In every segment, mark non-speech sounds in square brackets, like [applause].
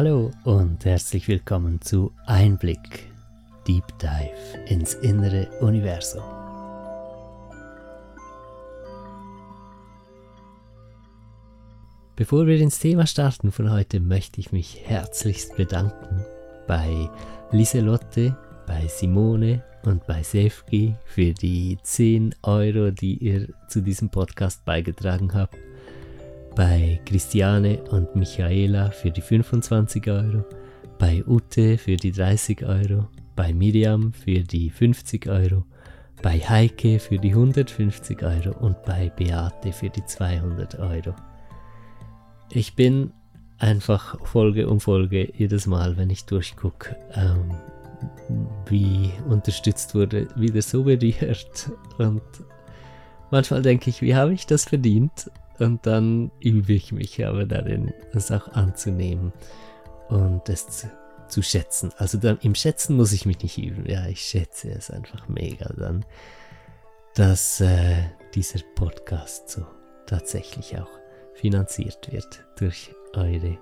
Hallo und herzlich willkommen zu Einblick, Deep Dive ins innere Universum. Bevor wir ins Thema starten von heute, möchte ich mich herzlichst bedanken bei Liselotte, bei Simone und bei Sefki für die 10 Euro, die ihr zu diesem Podcast beigetragen habt bei Christiane und Michaela für die 25 Euro, bei Ute für die 30 Euro, bei Miriam für die 50 Euro, bei Heike für die 150 Euro und bei Beate für die 200 Euro. Ich bin einfach Folge um Folge jedes Mal, wenn ich durchgucke, ähm, wie unterstützt wurde, wieder so [laughs] berührt. Und manchmal denke ich, wie habe ich das verdient? Und dann übe ich mich aber darin, es auch anzunehmen und es zu, zu, schätzen. Also dann im Schätzen muss ich mich nicht üben. Ja, ich schätze es einfach mega dann, dass äh, dieser Podcast so tatsächlich auch finanziert wird durch eure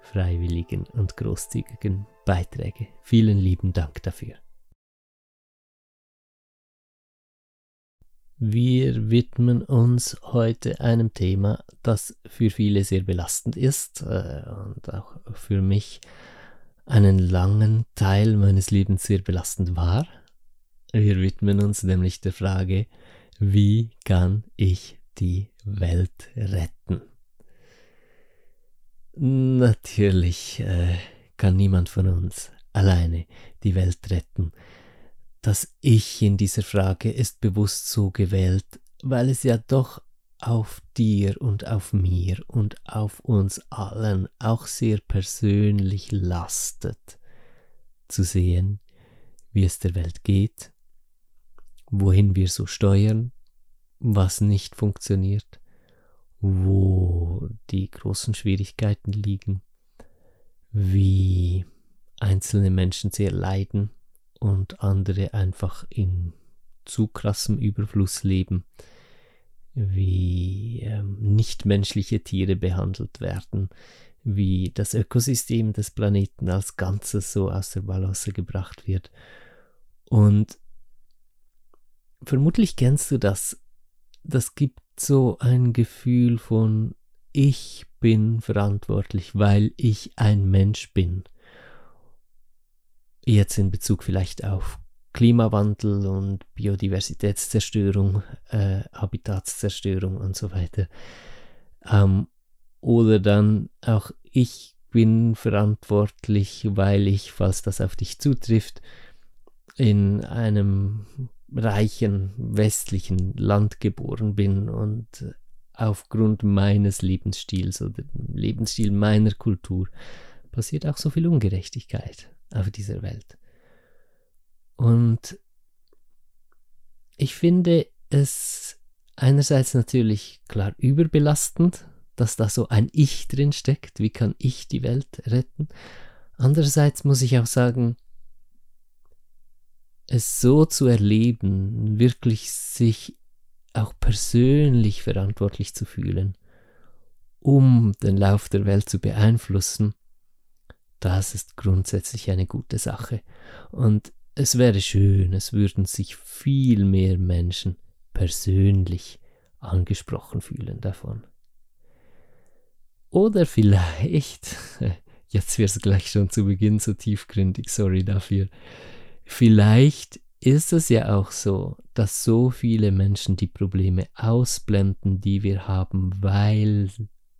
freiwilligen und großzügigen Beiträge. Vielen lieben Dank dafür. Wir widmen uns heute einem Thema, das für viele sehr belastend ist äh, und auch für mich einen langen Teil meines Lebens sehr belastend war. Wir widmen uns nämlich der Frage, wie kann ich die Welt retten? Natürlich äh, kann niemand von uns alleine die Welt retten. Das Ich in dieser Frage ist bewusst so gewählt, weil es ja doch auf dir und auf mir und auf uns allen auch sehr persönlich lastet, zu sehen, wie es der Welt geht, wohin wir so steuern, was nicht funktioniert, wo die großen Schwierigkeiten liegen, wie einzelne Menschen sehr leiden und andere einfach in zu krassem Überfluss leben, wie ähm, nichtmenschliche Tiere behandelt werden, wie das Ökosystem des Planeten als Ganzes so aus der Balance gebracht wird. Und vermutlich kennst du das. Das gibt so ein Gefühl von ich bin verantwortlich, weil ich ein Mensch bin jetzt in Bezug vielleicht auf Klimawandel und Biodiversitätszerstörung, äh, Habitatszerstörung und so weiter. Ähm, oder dann auch ich bin verantwortlich, weil ich, falls das auf dich zutrifft, in einem reichen westlichen Land geboren bin und aufgrund meines Lebensstils oder Lebensstil meiner Kultur passiert auch so viel Ungerechtigkeit auf dieser Welt. Und ich finde es einerseits natürlich klar überbelastend, dass da so ein Ich drin steckt. Wie kann ich die Welt retten? Andererseits muss ich auch sagen, es so zu erleben, wirklich sich auch persönlich verantwortlich zu fühlen, um den Lauf der Welt zu beeinflussen, das ist grundsätzlich eine gute Sache. Und es wäre schön, es würden sich viel mehr Menschen persönlich angesprochen fühlen davon. Oder vielleicht, [laughs] jetzt wird es gleich schon zu Beginn so tiefgründig, sorry dafür, vielleicht ist es ja auch so, dass so viele Menschen die Probleme ausblenden, die wir haben, weil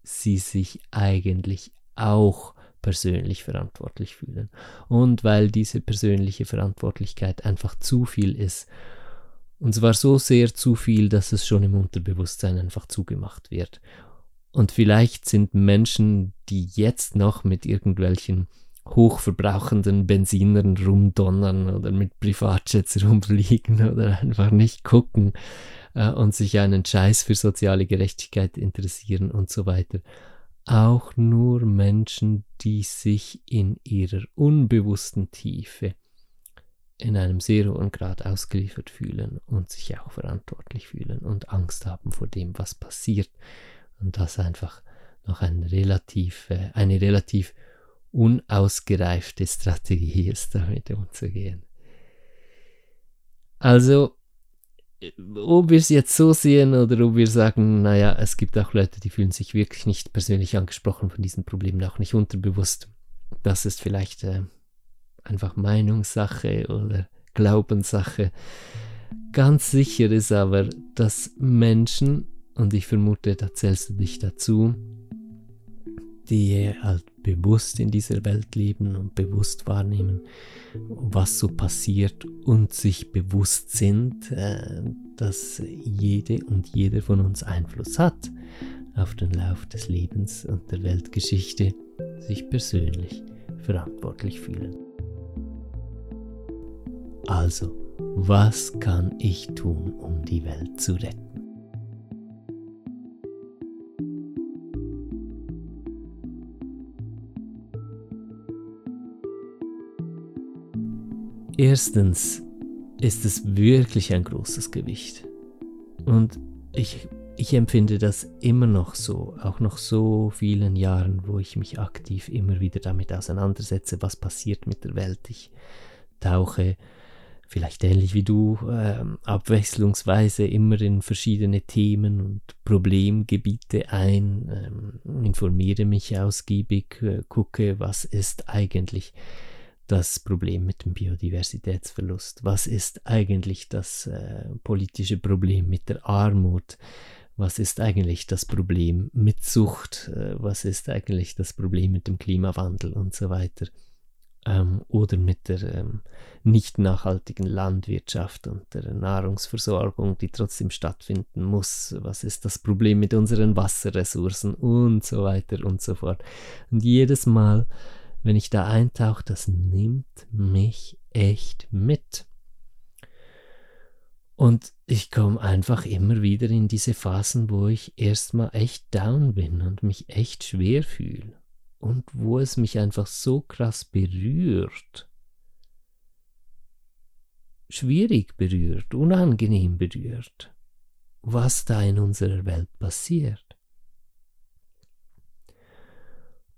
sie sich eigentlich auch persönlich verantwortlich fühlen. Und weil diese persönliche Verantwortlichkeit einfach zu viel ist. Und zwar so sehr zu viel, dass es schon im Unterbewusstsein einfach zugemacht wird. Und vielleicht sind Menschen, die jetzt noch mit irgendwelchen hochverbrauchenden Benzinern rumdonnern oder mit Privatjets rumfliegen oder einfach nicht gucken äh, und sich einen Scheiß für soziale Gerechtigkeit interessieren und so weiter. Auch nur Menschen, die sich in ihrer unbewussten Tiefe in einem sehr hohen Grad ausgeliefert fühlen und sich auch verantwortlich fühlen und Angst haben vor dem, was passiert. Und das einfach noch eine relativ, äh, eine relativ unausgereifte Strategie ist, damit umzugehen. Also, ob wir es jetzt so sehen oder ob wir sagen, naja, es gibt auch Leute, die fühlen sich wirklich nicht persönlich angesprochen von diesen Problemen, auch nicht unterbewusst. Das ist vielleicht äh, einfach Meinungssache oder Glaubenssache. Ganz sicher ist aber, dass Menschen, und ich vermute, da zählst du dich dazu, die halt bewusst in dieser Welt leben und bewusst wahrnehmen, was so passiert und sich bewusst sind, äh, dass jede und jeder von uns Einfluss hat auf den Lauf des Lebens und der Weltgeschichte, sich persönlich verantwortlich fühlen. Also, was kann ich tun, um die Welt zu retten? Erstens ist es wirklich ein großes Gewicht. Und ich, ich empfinde das immer noch so, auch nach so vielen Jahren, wo ich mich aktiv immer wieder damit auseinandersetze, was passiert mit der Welt. Ich tauche vielleicht ähnlich wie du, äh, abwechslungsweise immer in verschiedene Themen und Problemgebiete ein, ähm, informiere mich ausgiebig, äh, gucke, was ist eigentlich das Problem mit dem Biodiversitätsverlust? Was ist eigentlich das äh, politische Problem mit der Armut? Was ist eigentlich das Problem mit Sucht? Äh, was ist eigentlich das Problem mit dem Klimawandel und so weiter? Ähm, oder mit der ähm, nicht nachhaltigen Landwirtschaft und der Nahrungsversorgung, die trotzdem stattfinden muss. Was ist das Problem mit unseren Wasserressourcen und so weiter und so fort. Und jedes Mal wenn ich da eintauche, das nimmt mich echt mit. Und ich komme einfach immer wieder in diese Phasen, wo ich erstmal echt down bin und mich echt schwer fühle. Und wo es mich einfach so krass berührt. Schwierig berührt, unangenehm berührt, was da in unserer Welt passiert.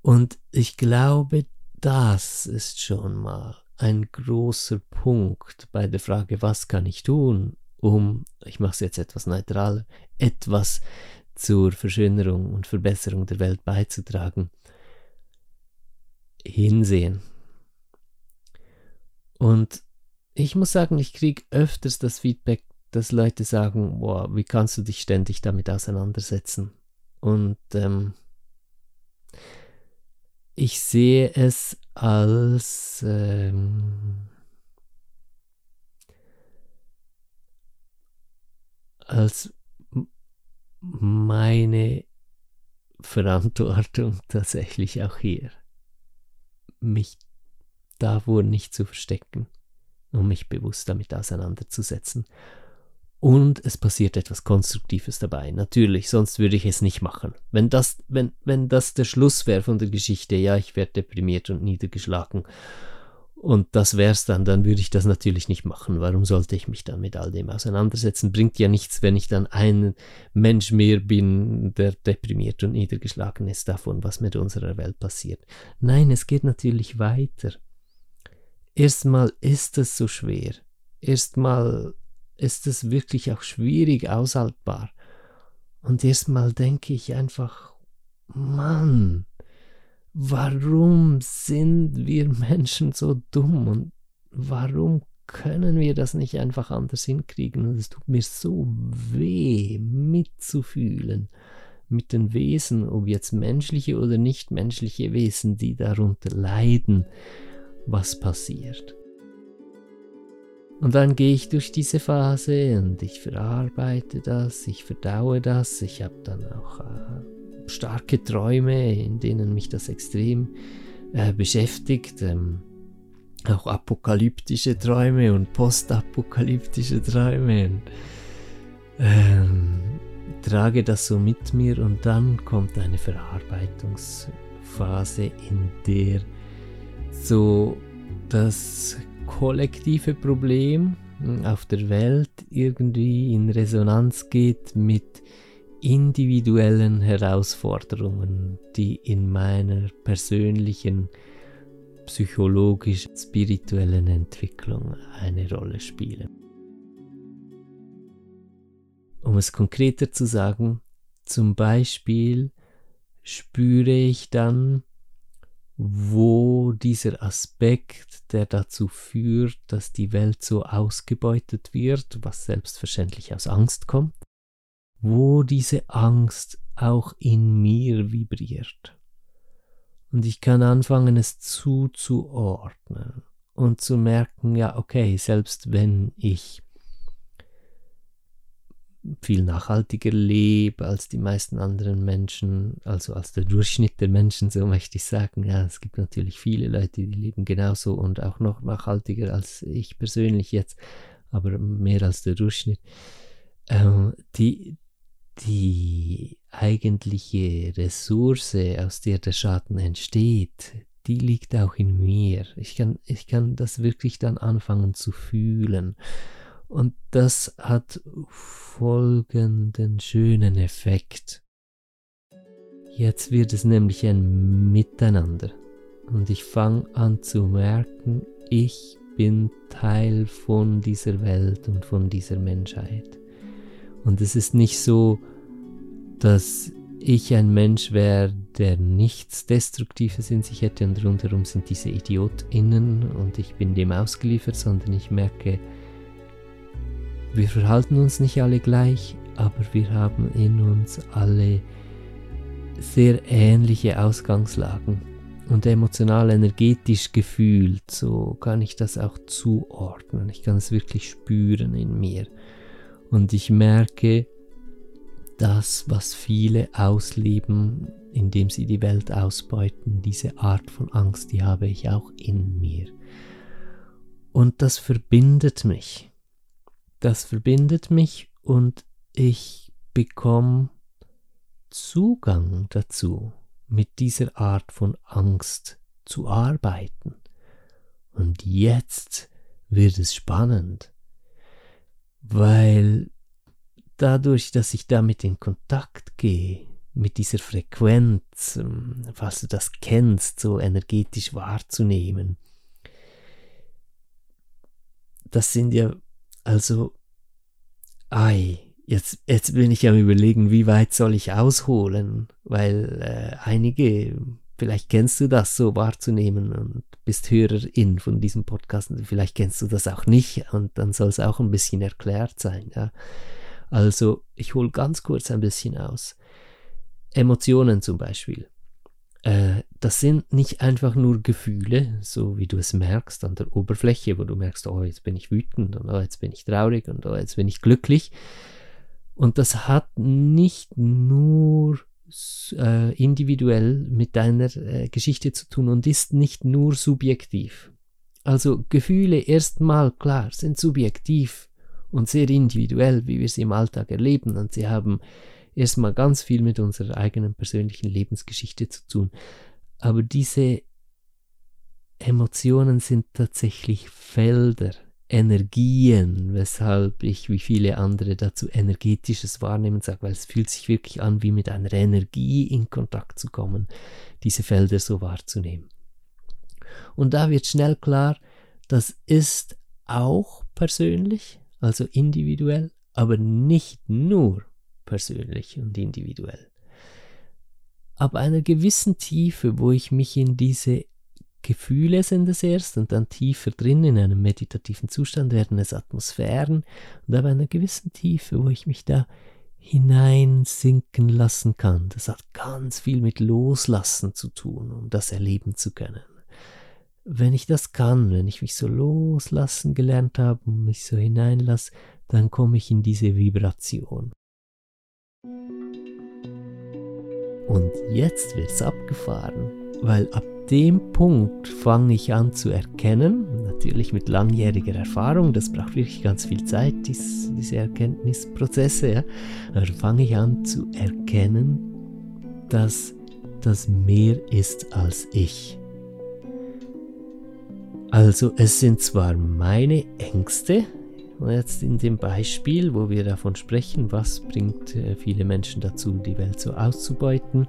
Und ich glaube, das ist schon mal ein großer Punkt bei der Frage, was kann ich tun, um, ich mache es jetzt etwas neutraler, etwas zur Verschönerung und Verbesserung der Welt beizutragen. Hinsehen. Und ich muss sagen, ich kriege öfters das Feedback, dass Leute sagen, boah, wie kannst du dich ständig damit auseinandersetzen? Und ähm, ich sehe es als ähm, als meine Verantwortung tatsächlich auch hier, mich davor nicht zu verstecken und mich bewusst damit auseinanderzusetzen und es passiert etwas Konstruktives dabei. Natürlich, sonst würde ich es nicht machen. Wenn das, wenn, wenn das der Schluss wäre von der Geschichte, ja, ich werde deprimiert und niedergeschlagen und das wär's dann, dann würde ich das natürlich nicht machen. Warum sollte ich mich dann mit all dem auseinandersetzen? Bringt ja nichts, wenn ich dann ein Mensch mehr bin, der deprimiert und niedergeschlagen ist davon, was mit unserer Welt passiert. Nein, es geht natürlich weiter. Erstmal ist es so schwer. Erstmal ist es wirklich auch schwierig aushaltbar. Und erstmal denke ich einfach, Mann, warum sind wir [laughs] Menschen so dumm und warum können wir das nicht einfach anders hinkriegen? Und es tut mir so weh, mitzufühlen mit den Wesen, ob jetzt menschliche oder nicht menschliche Wesen, die darunter leiden, was passiert. Und dann gehe ich durch diese Phase und ich verarbeite das, ich verdaue das. Ich habe dann auch äh, starke Träume, in denen mich das extrem äh, beschäftigt. Ähm, auch apokalyptische Träume und postapokalyptische Träume. Und, ähm, trage das so mit mir und dann kommt eine Verarbeitungsphase, in der so das kollektive Problem auf der Welt irgendwie in Resonanz geht mit individuellen Herausforderungen, die in meiner persönlichen psychologisch-spirituellen Entwicklung eine Rolle spielen. Um es konkreter zu sagen, zum Beispiel spüre ich dann, wo dieser Aspekt, der dazu führt, dass die Welt so ausgebeutet wird, was selbstverständlich aus Angst kommt, wo diese Angst auch in mir vibriert. Und ich kann anfangen, es zuzuordnen und zu merken, ja, okay, selbst wenn ich viel nachhaltiger lebe als die meisten anderen Menschen, also als der Durchschnitt der Menschen, so möchte ich sagen. Ja, es gibt natürlich viele Leute, die leben genauso und auch noch nachhaltiger als ich persönlich jetzt, aber mehr als der Durchschnitt. Ähm, die, die eigentliche Ressource, aus der der Schaden entsteht, die liegt auch in mir. Ich kann, ich kann das wirklich dann anfangen zu fühlen. Und das hat folgenden schönen Effekt. Jetzt wird es nämlich ein Miteinander. Und ich fange an zu merken, ich bin Teil von dieser Welt und von dieser Menschheit. Und es ist nicht so, dass ich ein Mensch wäre, der nichts Destruktives in sich hätte und rundherum sind diese IdiotInnen und ich bin dem ausgeliefert, sondern ich merke, wir verhalten uns nicht alle gleich, aber wir haben in uns alle sehr ähnliche Ausgangslagen und emotional energetisch gefühlt, so kann ich das auch zuordnen. Ich kann es wirklich spüren in mir. Und ich merke, das, was viele ausleben, indem sie die Welt ausbeuten, diese Art von Angst, die habe ich auch in mir. Und das verbindet mich das verbindet mich und ich bekomme Zugang dazu, mit dieser Art von Angst zu arbeiten. Und jetzt wird es spannend, weil dadurch, dass ich damit in Kontakt gehe, mit dieser Frequenz, ähm, falls du das kennst, so energetisch wahrzunehmen, das sind ja also, ei, jetzt, jetzt bin ich am überlegen, wie weit soll ich ausholen, weil äh, einige, vielleicht kennst du das so wahrzunehmen und bist Hörerin von diesem Podcast, vielleicht kennst du das auch nicht und dann soll es auch ein bisschen erklärt sein. Ja. Also, ich hole ganz kurz ein bisschen aus. Emotionen zum Beispiel. Äh, das sind nicht einfach nur Gefühle, so wie du es merkst an der Oberfläche, wo du merkst, oh, jetzt bin ich wütend und oh, jetzt bin ich traurig und oh, jetzt bin ich glücklich. Und das hat nicht nur äh, individuell mit deiner äh, Geschichte zu tun und ist nicht nur subjektiv. Also Gefühle erstmal klar sind subjektiv und sehr individuell, wie wir sie im Alltag erleben und sie haben erstmal ganz viel mit unserer eigenen persönlichen Lebensgeschichte zu tun. Aber diese Emotionen sind tatsächlich Felder, Energien, weshalb ich wie viele andere dazu energetisches Wahrnehmen sage, weil es fühlt sich wirklich an, wie mit einer Energie in Kontakt zu kommen, diese Felder so wahrzunehmen. Und da wird schnell klar, das ist auch persönlich, also individuell, aber nicht nur persönlich und individuell. Ab einer gewissen Tiefe, wo ich mich in diese Gefühle sind es erst und dann tiefer drin in einem meditativen Zustand werden es Atmosphären und ab einer gewissen Tiefe, wo ich mich da hineinsinken lassen kann. Das hat ganz viel mit Loslassen zu tun, um das erleben zu können. Wenn ich das kann, wenn ich mich so loslassen gelernt habe und mich so hineinlasse, dann komme ich in diese Vibration. Und jetzt wird's abgefahren, weil ab dem Punkt fange ich an zu erkennen, natürlich mit langjähriger Erfahrung, das braucht wirklich ganz viel Zeit, dies, diese Erkenntnisprozesse, ja, aber fange ich an zu erkennen, dass das mehr ist als ich. Also es sind zwar meine Ängste, jetzt in dem Beispiel, wo wir davon sprechen, was bringt äh, viele Menschen dazu, die Welt so auszubeuten,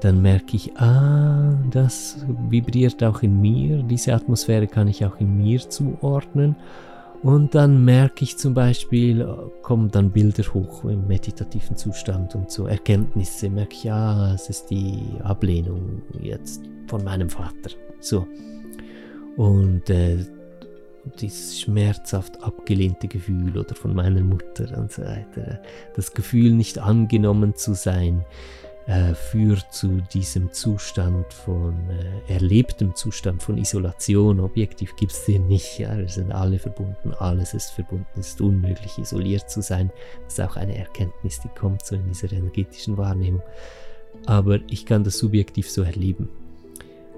dann merke ich, ah, das vibriert auch in mir, diese Atmosphäre kann ich auch in mir zuordnen. Und dann merke ich zum Beispiel, kommen dann Bilder hoch im meditativen Zustand und so Erkenntnisse, merke ich, ja, es ist die Ablehnung jetzt von meinem Vater. So. Und äh, dieses schmerzhaft abgelehnte Gefühl oder von meiner Mutter und so weiter. Das Gefühl, nicht angenommen zu sein, äh, führt zu diesem Zustand von äh, erlebtem Zustand von Isolation. Objektiv gibt es den nicht. Ja? Wir sind alle verbunden, alles ist verbunden. Es ist unmöglich, isoliert zu sein. Das ist auch eine Erkenntnis, die kommt so in dieser energetischen Wahrnehmung. Aber ich kann das subjektiv so erleben.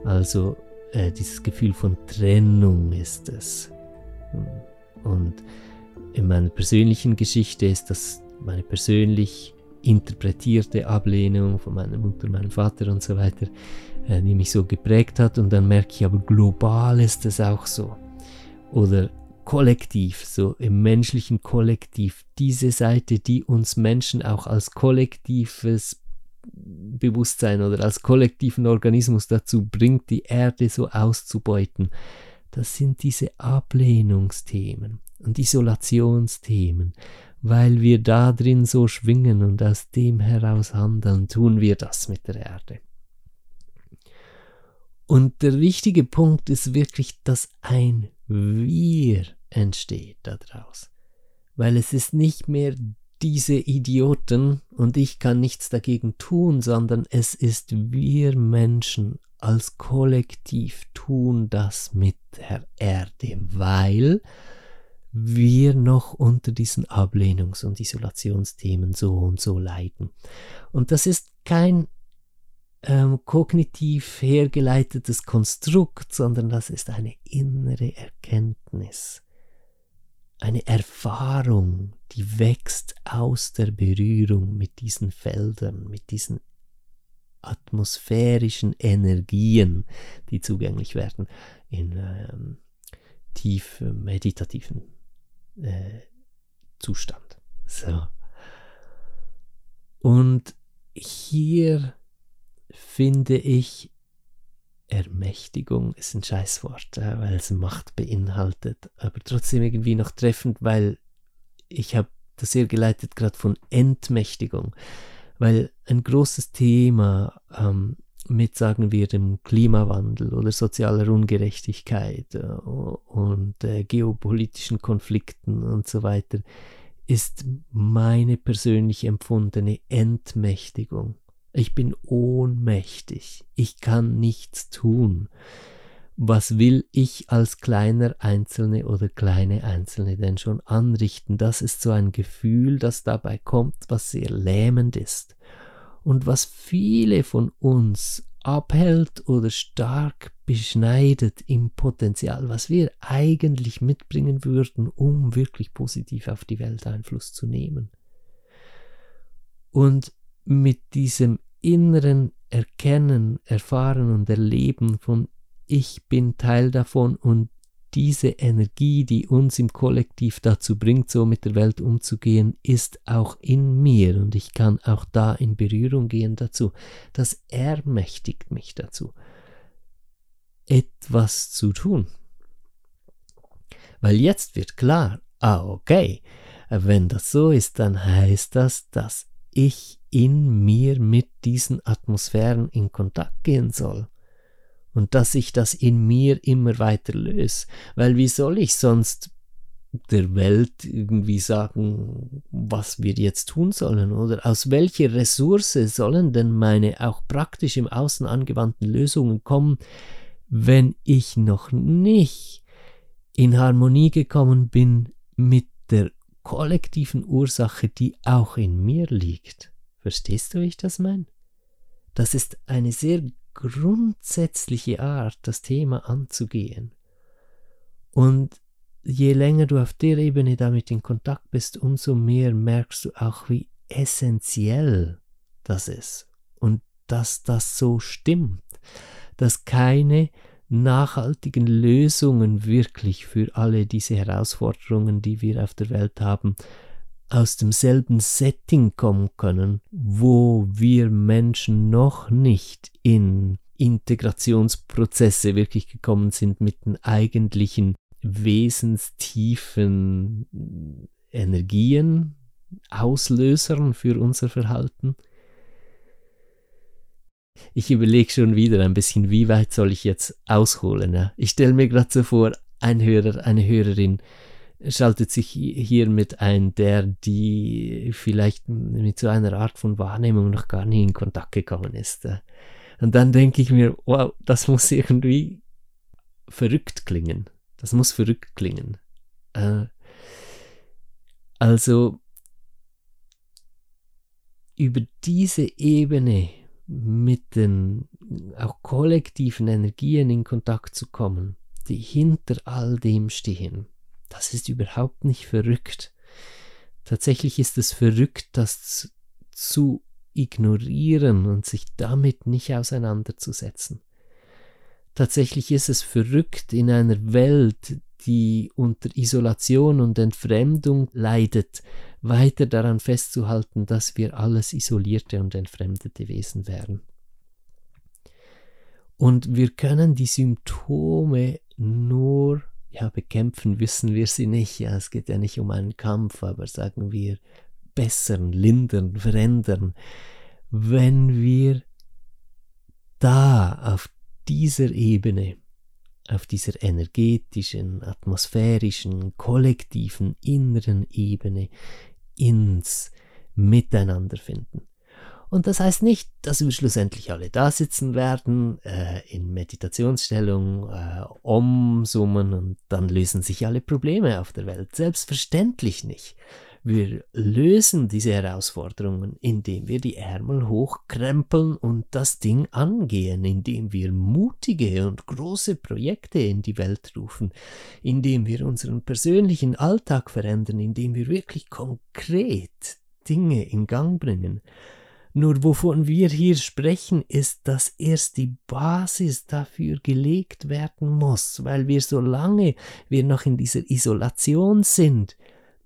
Also äh, dieses Gefühl von Trennung ist es. Und in meiner persönlichen Geschichte ist das meine persönlich interpretierte Ablehnung von meiner Mutter, meinem Vater und so weiter, äh, die mich so geprägt hat. Und dann merke ich aber, global ist es auch so. Oder kollektiv, so im menschlichen Kollektiv, diese Seite, die uns Menschen auch als kollektives Bewusstsein oder als kollektiven Organismus dazu bringt, die Erde so auszubeuten, das sind diese Ablehnungsthemen und Isolationsthemen weil wir da drin so schwingen und aus dem heraus handeln, tun wir das mit der Erde. Und der wichtige Punkt ist wirklich, dass ein Wir entsteht daraus. Weil es ist nicht mehr diese Idioten und ich kann nichts dagegen tun, sondern es ist wir Menschen als Kollektiv tun das mit der Erde, weil wir noch unter diesen Ablehnungs- und Isolationsthemen so und so leiden. Und das ist kein ähm, kognitiv hergeleitetes Konstrukt, sondern das ist eine innere Erkenntnis, eine Erfahrung, die wächst aus der Berührung mit diesen Feldern, mit diesen atmosphärischen Energien, die zugänglich werden in ähm, tief meditativen äh, Zustand. So. Und hier finde ich, Ermächtigung ist ein Scheißwort, äh, weil es Macht beinhaltet, aber trotzdem irgendwie noch treffend, weil ich habe das sehr geleitet gerade von Entmächtigung, weil ein großes Thema ähm, mit, sagen wir, dem Klimawandel oder sozialer Ungerechtigkeit äh, und äh, geopolitischen Konflikten und so weiter, ist meine persönlich empfundene Entmächtigung. Ich bin ohnmächtig. Ich kann nichts tun. Was will ich als kleiner Einzelne oder kleine Einzelne denn schon anrichten? Das ist so ein Gefühl, das dabei kommt, was sehr lähmend ist und was viele von uns abhält oder stark beschneidet im Potenzial, was wir eigentlich mitbringen würden, um wirklich positiv auf die Welt Einfluss zu nehmen. Und mit diesem inneren Erkennen, Erfahren und Erleben von ich bin Teil davon und diese Energie, die uns im Kollektiv dazu bringt, so mit der Welt umzugehen, ist auch in mir und ich kann auch da in Berührung gehen dazu. Das ermächtigt mich dazu, etwas zu tun. Weil jetzt wird klar, ah okay, wenn das so ist, dann heißt das, dass ich in mir mit diesen Atmosphären in Kontakt gehen soll und dass ich das in mir immer weiter löse. Weil wie soll ich sonst der Welt irgendwie sagen, was wir jetzt tun sollen oder aus welcher Ressource sollen denn meine auch praktisch im Außen angewandten Lösungen kommen, wenn ich noch nicht in Harmonie gekommen bin mit der kollektiven Ursache, die auch in mir liegt. Verstehst du, wie ich das meine? Das ist eine sehr grundsätzliche Art, das Thema anzugehen. Und je länger du auf der Ebene damit in Kontakt bist, umso mehr merkst du auch, wie essentiell das ist und dass das so stimmt, dass keine nachhaltigen Lösungen wirklich für alle diese Herausforderungen, die wir auf der Welt haben, aus demselben Setting kommen können, wo wir Menschen noch nicht in Integrationsprozesse wirklich gekommen sind mit den eigentlichen wesenstiefen Energien, Auslösern für unser Verhalten. Ich überlege schon wieder ein bisschen, wie weit soll ich jetzt ausholen. Ja? Ich stelle mir gerade so vor, ein Hörer, eine Hörerin schaltet sich hiermit ein, der die vielleicht mit so einer Art von Wahrnehmung noch gar nie in Kontakt gekommen ist. Und dann denke ich mir, wow, das muss irgendwie verrückt klingen. Das muss verrückt klingen. Äh, also über diese Ebene mit den auch kollektiven Energien in Kontakt zu kommen, die hinter all dem stehen, das ist überhaupt nicht verrückt. Tatsächlich ist es verrückt, das zu ignorieren und sich damit nicht auseinanderzusetzen. Tatsächlich ist es verrückt in einer Welt, die unter Isolation und Entfremdung leidet, weiter daran festzuhalten, dass wir alles isolierte und entfremdete Wesen wären. Und wir können die Symptome nur, ja, bekämpfen wissen wir sie nicht, ja, es geht ja nicht um einen Kampf, aber sagen wir, bessern, lindern, verändern, wenn wir da auf dieser Ebene, auf dieser energetischen, atmosphärischen, kollektiven, inneren Ebene ins Miteinander finden. Und das heißt nicht, dass wir schlussendlich alle da sitzen werden, äh, in Meditationsstellung, äh, umsummen und dann lösen sich alle Probleme auf der Welt. Selbstverständlich nicht. Wir lösen diese Herausforderungen, indem wir die Ärmel hochkrempeln und das Ding angehen, indem wir mutige und große Projekte in die Welt rufen, indem wir unseren persönlichen Alltag verändern, indem wir wirklich konkret Dinge in Gang bringen. Nur wovon wir hier sprechen, ist, dass erst die Basis dafür gelegt werden muss, weil wir solange wir noch in dieser Isolation sind,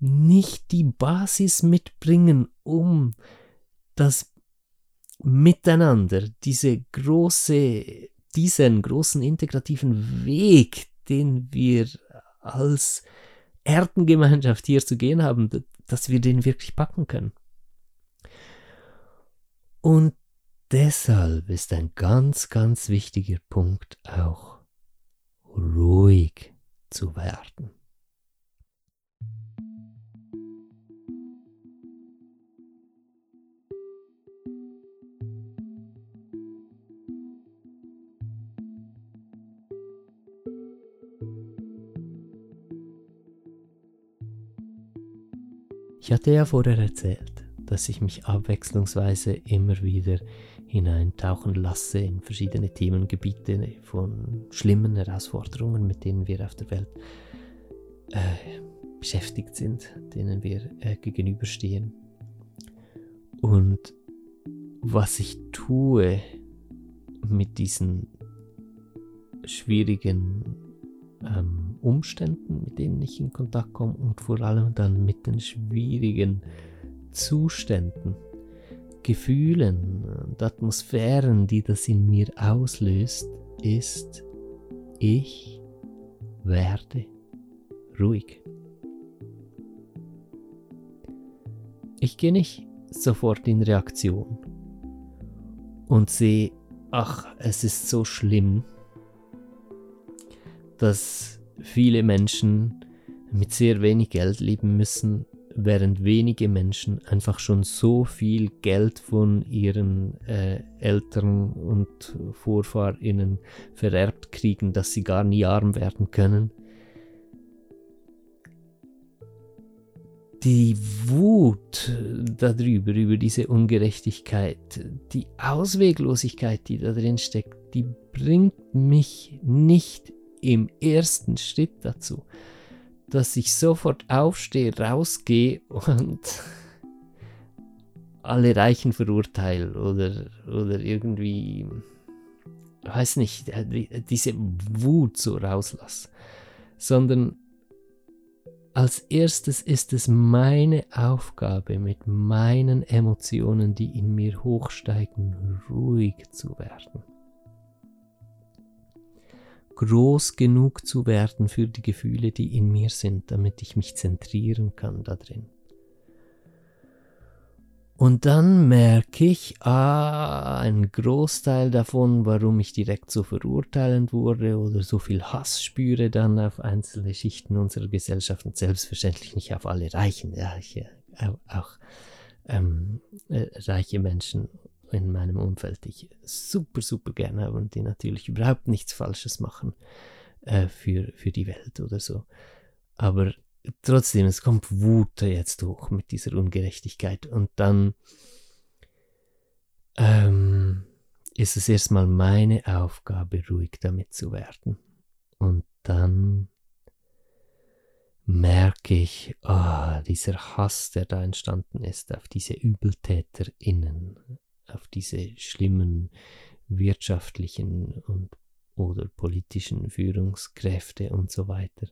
nicht die Basis mitbringen, um das Miteinander, diese große, diesen großen integrativen Weg, den wir als Erdengemeinschaft hier zu gehen haben, dass wir den wirklich packen können. Und deshalb ist ein ganz, ganz wichtiger Punkt auch ruhig zu werden. Ich hatte ja vorher erzählt, dass ich mich abwechslungsweise immer wieder hineintauchen lasse in verschiedene Themengebiete von schlimmen Herausforderungen, mit denen wir auf der Welt äh, beschäftigt sind, denen wir äh, gegenüberstehen. Und was ich tue mit diesen schwierigen ähm, Umständen, mit denen ich in Kontakt komme und vor allem dann mit den schwierigen Zuständen, Gefühlen und Atmosphären, die das in mir auslöst, ist, ich werde ruhig. Ich gehe nicht sofort in Reaktion und sehe, ach, es ist so schlimm, dass viele Menschen mit sehr wenig Geld leben müssen, während wenige Menschen einfach schon so viel Geld von ihren äh, Eltern und Vorfahrinnen vererbt kriegen, dass sie gar nie arm werden können. die Wut darüber, über diese Ungerechtigkeit, die Ausweglosigkeit, die da drin steckt, die bringt mich nicht im ersten Schritt dazu, dass ich sofort aufstehe, rausgehe und alle Reichen verurteile oder, oder irgendwie, weiß nicht, diese Wut so rauslasse, sondern als erstes ist es meine Aufgabe, mit meinen Emotionen, die in mir hochsteigen, ruhig zu werden. Groß genug zu werden für die Gefühle, die in mir sind, damit ich mich zentrieren kann da drin. Und dann merke ich, ah, ein Großteil davon, warum ich direkt so verurteilend wurde oder so viel Hass spüre dann auf einzelne Schichten unserer Gesellschaft und selbstverständlich nicht auf alle Reichen, ja, ich, äh, auch ähm, äh, reiche Menschen in meinem Umfeld, die ich super, super gerne habe und die natürlich überhaupt nichts Falsches machen äh, für, für die Welt oder so. Aber trotzdem, es kommt Wut jetzt hoch mit dieser Ungerechtigkeit. Und dann ähm, ist es erstmal meine Aufgabe, ruhig damit zu werden. Und dann merke ich, oh, dieser Hass, der da entstanden ist, auf diese ÜbeltäterInnen, diese schlimmen wirtschaftlichen und oder politischen Führungskräfte und so weiter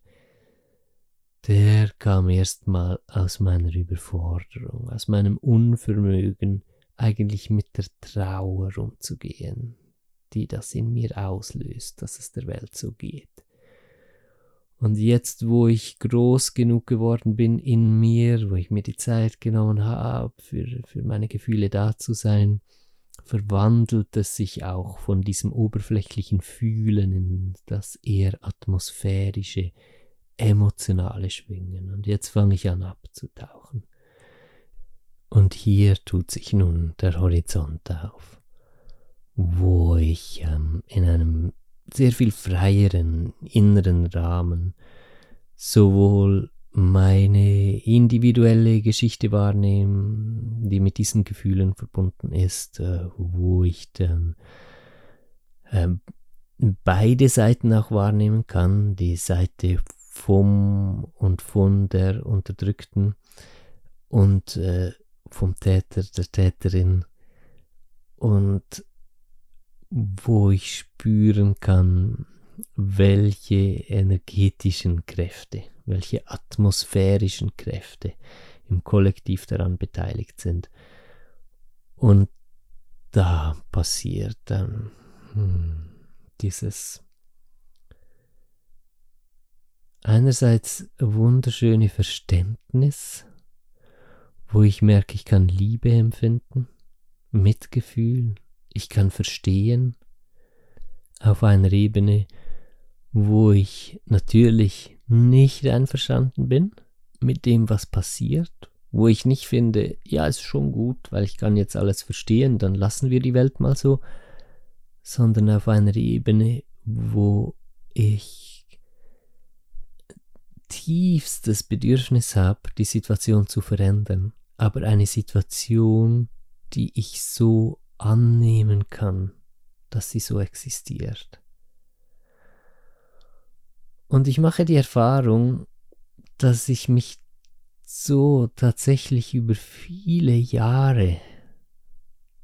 der kam erstmal aus meiner Überforderung, aus meinem Unvermögen, eigentlich mit der Trauer umzugehen, die das in mir auslöst, dass es der Welt so geht. Und jetzt, wo ich groß genug geworden bin in mir, wo ich mir die Zeit genommen habe, für, für meine Gefühle da zu sein, verwandelt es sich auch von diesem oberflächlichen Fühlen in das eher atmosphärische, emotionale Schwingen. Und jetzt fange ich an abzutauchen. Und hier tut sich nun der Horizont auf, wo ich ähm, in einem sehr viel freieren inneren Rahmen sowohl meine individuelle Geschichte wahrnehme, die mit diesen Gefühlen verbunden ist, äh, wo ich dann äh, beide Seiten auch wahrnehmen kann, die Seite vom und von der Unterdrückten und äh, vom Täter, der Täterin. Und wo ich spüren kann, welche energetischen Kräfte, welche atmosphärischen Kräfte im Kollektiv daran beteiligt sind. Und da passiert dann hm, dieses einerseits wunderschöne Verständnis, wo ich merke, ich kann Liebe empfinden, Mitgefühl, ich kann verstehen, auf einer Ebene, wo ich natürlich nicht einverstanden bin mit dem, was passiert, wo ich nicht finde, ja, ist schon gut, weil ich kann jetzt alles verstehen, dann lassen wir die Welt mal so, sondern auf einer Ebene, wo ich tiefstes Bedürfnis habe, die Situation zu verändern, aber eine Situation, die ich so annehmen kann, dass sie so existiert. Und ich mache die Erfahrung, dass ich mich so tatsächlich über viele Jahre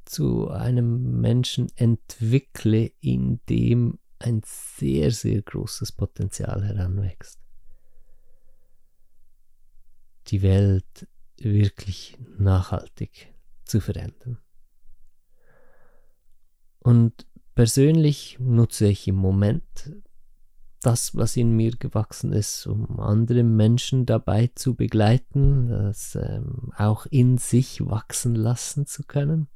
zu einem Menschen entwickle, in dem ein sehr, sehr großes Potenzial heranwächst die Welt wirklich nachhaltig zu verändern. Und persönlich nutze ich im Moment das, was in mir gewachsen ist, um andere Menschen dabei zu begleiten, das ähm, auch in sich wachsen lassen zu können.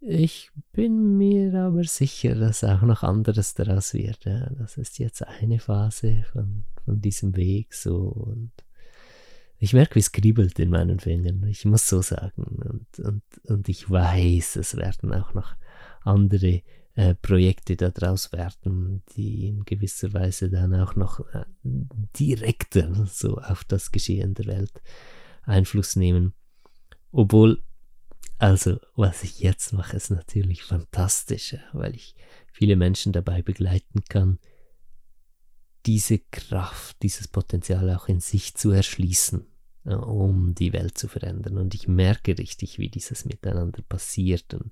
Ich bin mir aber sicher, dass auch noch anderes daraus wird. Ja. Das ist jetzt eine Phase von, von diesem Weg so und ich merke, wie es kribbelt in meinen Fingern. Ich muss so sagen. Und, und, und ich weiß, es werden auch noch andere äh, Projekte daraus werden, die in gewisser Weise dann auch noch äh, direkter so auf das Geschehen der Welt Einfluss nehmen. Obwohl, also was ich jetzt mache, ist natürlich fantastisch, weil ich viele Menschen dabei begleiten kann, diese Kraft, dieses Potenzial auch in sich zu erschließen, um die Welt zu verändern. Und ich merke richtig, wie dieses Miteinander passiert. Und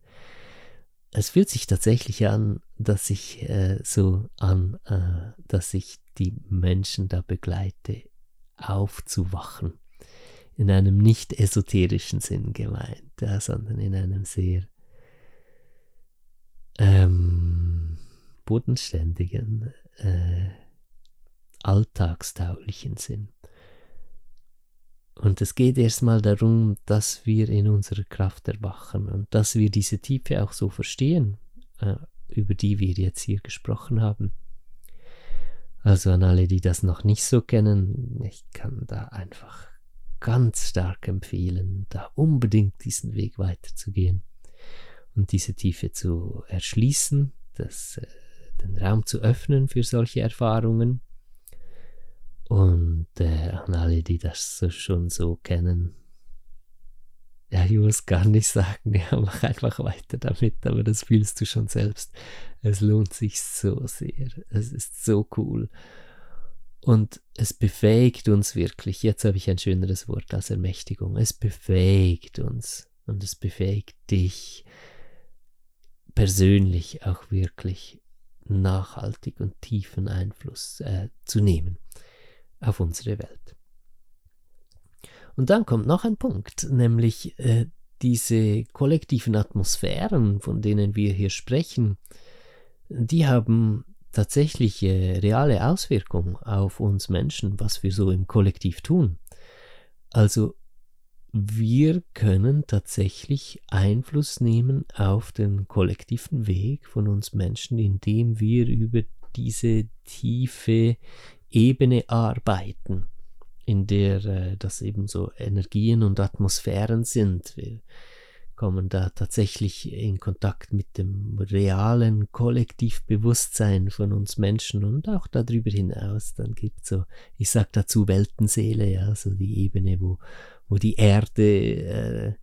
es fühlt sich tatsächlich an, dass ich äh, so an, äh, dass ich die Menschen da begleite, aufzuwachen. In einem nicht esoterischen Sinn gemeint, ja, sondern in einem sehr ähm, bodenständigen, äh, alltagstauglichen Sinn. Und es geht erstmal darum, dass wir in unserer Kraft erwachen und dass wir diese Tiefe auch so verstehen, äh, über die wir jetzt hier gesprochen haben. Also an alle, die das noch nicht so kennen, ich kann da einfach ganz stark empfehlen, da unbedingt diesen Weg weiterzugehen und diese Tiefe zu erschließen, das, äh, den Raum zu öffnen für solche Erfahrungen und äh, an alle, die das so schon so kennen, ja, ich muss gar nicht sagen, [laughs] ja, mach einfach weiter damit, aber das fühlst du schon selbst. Es lohnt sich so sehr. Es ist so cool. Und es befähigt uns wirklich, jetzt habe ich ein schöneres Wort als Ermächtigung, es befähigt uns und es befähigt dich persönlich auch wirklich nachhaltig und tiefen Einfluss äh, zu nehmen auf unsere Welt. Und dann kommt noch ein Punkt, nämlich äh, diese kollektiven Atmosphären, von denen wir hier sprechen, die haben tatsächlich reale Auswirkungen auf uns Menschen, was wir so im Kollektiv tun. Also wir können tatsächlich Einfluss nehmen auf den kollektiven Weg von uns Menschen, indem wir über diese tiefe Ebene arbeiten, in der äh, das eben so Energien und Atmosphären sind. Wir kommen da tatsächlich in Kontakt mit dem realen Kollektivbewusstsein von uns Menschen und auch darüber hinaus. Dann gibt es so, ich sag dazu Weltenseele, ja, so die Ebene, wo, wo die Erde äh,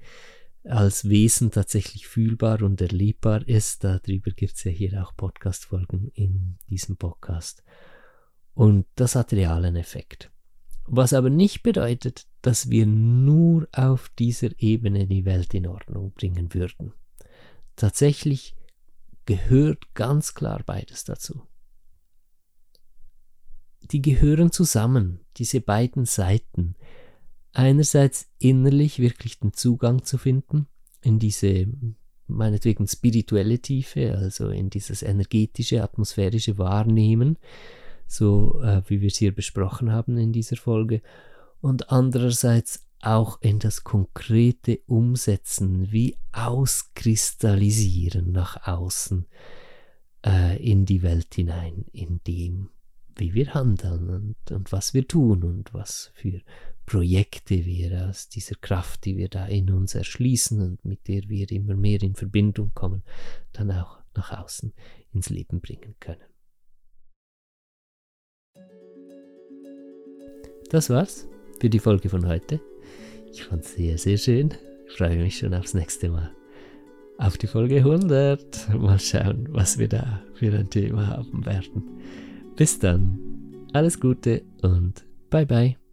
als Wesen tatsächlich fühlbar und erlebbar ist. Darüber gibt es ja hier auch Podcast-Folgen in diesem Podcast. Und das hat realen Effekt. Was aber nicht bedeutet, dass wir nur auf dieser Ebene die Welt in Ordnung bringen würden. Tatsächlich gehört ganz klar beides dazu. Die gehören zusammen, diese beiden Seiten. Einerseits innerlich wirklich den Zugang zu finden in diese meinetwegen spirituelle Tiefe, also in dieses energetische, atmosphärische Wahrnehmen, so äh, wie wir es hier besprochen haben in dieser Folge, und andererseits auch in das konkrete Umsetzen, wie auskristallisieren nach außen äh, in die Welt hinein, in dem, wie wir handeln und, und was wir tun und was für Projekte wir aus dieser Kraft, die wir da in uns erschließen und mit der wir immer mehr in Verbindung kommen, dann auch nach außen ins Leben bringen können. Das war's für die Folge von heute. Ich fand's sehr, sehr schön. Ich freue mich schon aufs nächste Mal. Auf die Folge 100. Mal schauen, was wir da für ein Thema haben werden. Bis dann. Alles Gute und bye bye.